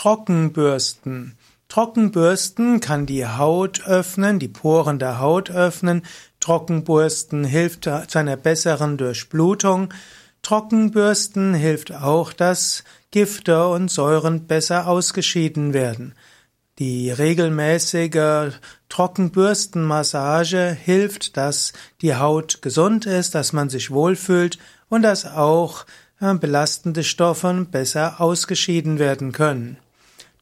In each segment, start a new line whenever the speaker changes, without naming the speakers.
Trockenbürsten. Trockenbürsten kann die Haut öffnen, die Poren der Haut öffnen. Trockenbürsten hilft zu einer besseren Durchblutung. Trockenbürsten hilft auch, dass Gifte und Säuren besser ausgeschieden werden. Die regelmäßige Trockenbürstenmassage hilft, dass die Haut gesund ist, dass man sich wohlfühlt und dass auch äh, belastende Stoffe besser ausgeschieden werden können.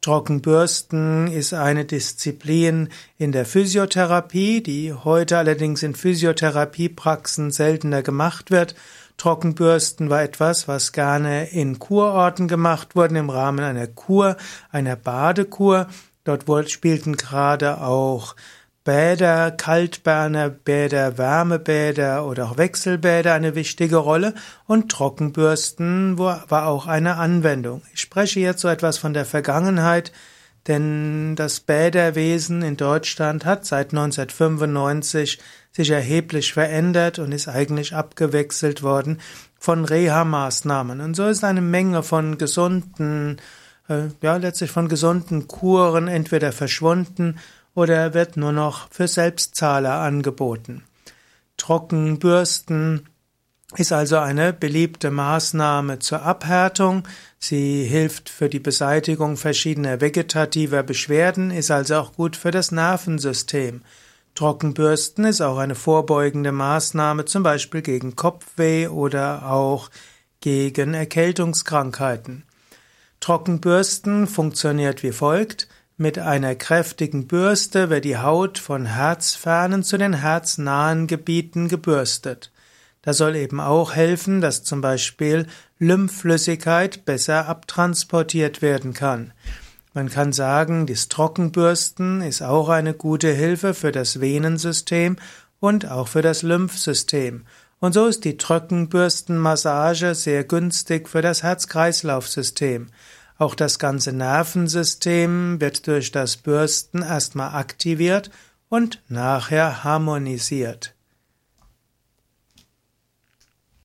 Trockenbürsten ist eine Disziplin in der Physiotherapie, die heute allerdings in Physiotherapiepraxen seltener gemacht wird. Trockenbürsten war etwas, was gerne in Kurorten gemacht wurde im Rahmen einer Kur, einer Badekur. Dort spielten gerade auch Bäder, Kaltbäder, Bäder, Wärmebäder oder auch Wechselbäder eine wichtige Rolle und Trockenbürsten war auch eine Anwendung. Ich spreche jetzt so etwas von der Vergangenheit, denn das Bäderwesen in Deutschland hat seit 1995 sich erheblich verändert und ist eigentlich abgewechselt worden von Reha-Maßnahmen. Und so ist eine Menge von gesunden, äh, ja, letztlich von gesunden Kuren entweder verschwunden oder wird nur noch für Selbstzahler angeboten. Trockenbürsten ist also eine beliebte Maßnahme zur Abhärtung. Sie hilft für die Beseitigung verschiedener vegetativer Beschwerden, ist also auch gut für das Nervensystem. Trockenbürsten ist auch eine vorbeugende Maßnahme, zum Beispiel gegen Kopfweh oder auch gegen Erkältungskrankheiten. Trockenbürsten funktioniert wie folgt. Mit einer kräftigen Bürste wird die Haut von herzfernen zu den herznahen Gebieten gebürstet. Das soll eben auch helfen, dass zum Beispiel Lymphflüssigkeit besser abtransportiert werden kann. Man kann sagen, das Trockenbürsten ist auch eine gute Hilfe für das Venensystem und auch für das Lymphsystem. Und so ist die Trockenbürstenmassage sehr günstig für das Herz-Kreislauf-System. Auch das ganze Nervensystem wird durch das Bürsten erstmal aktiviert und nachher harmonisiert.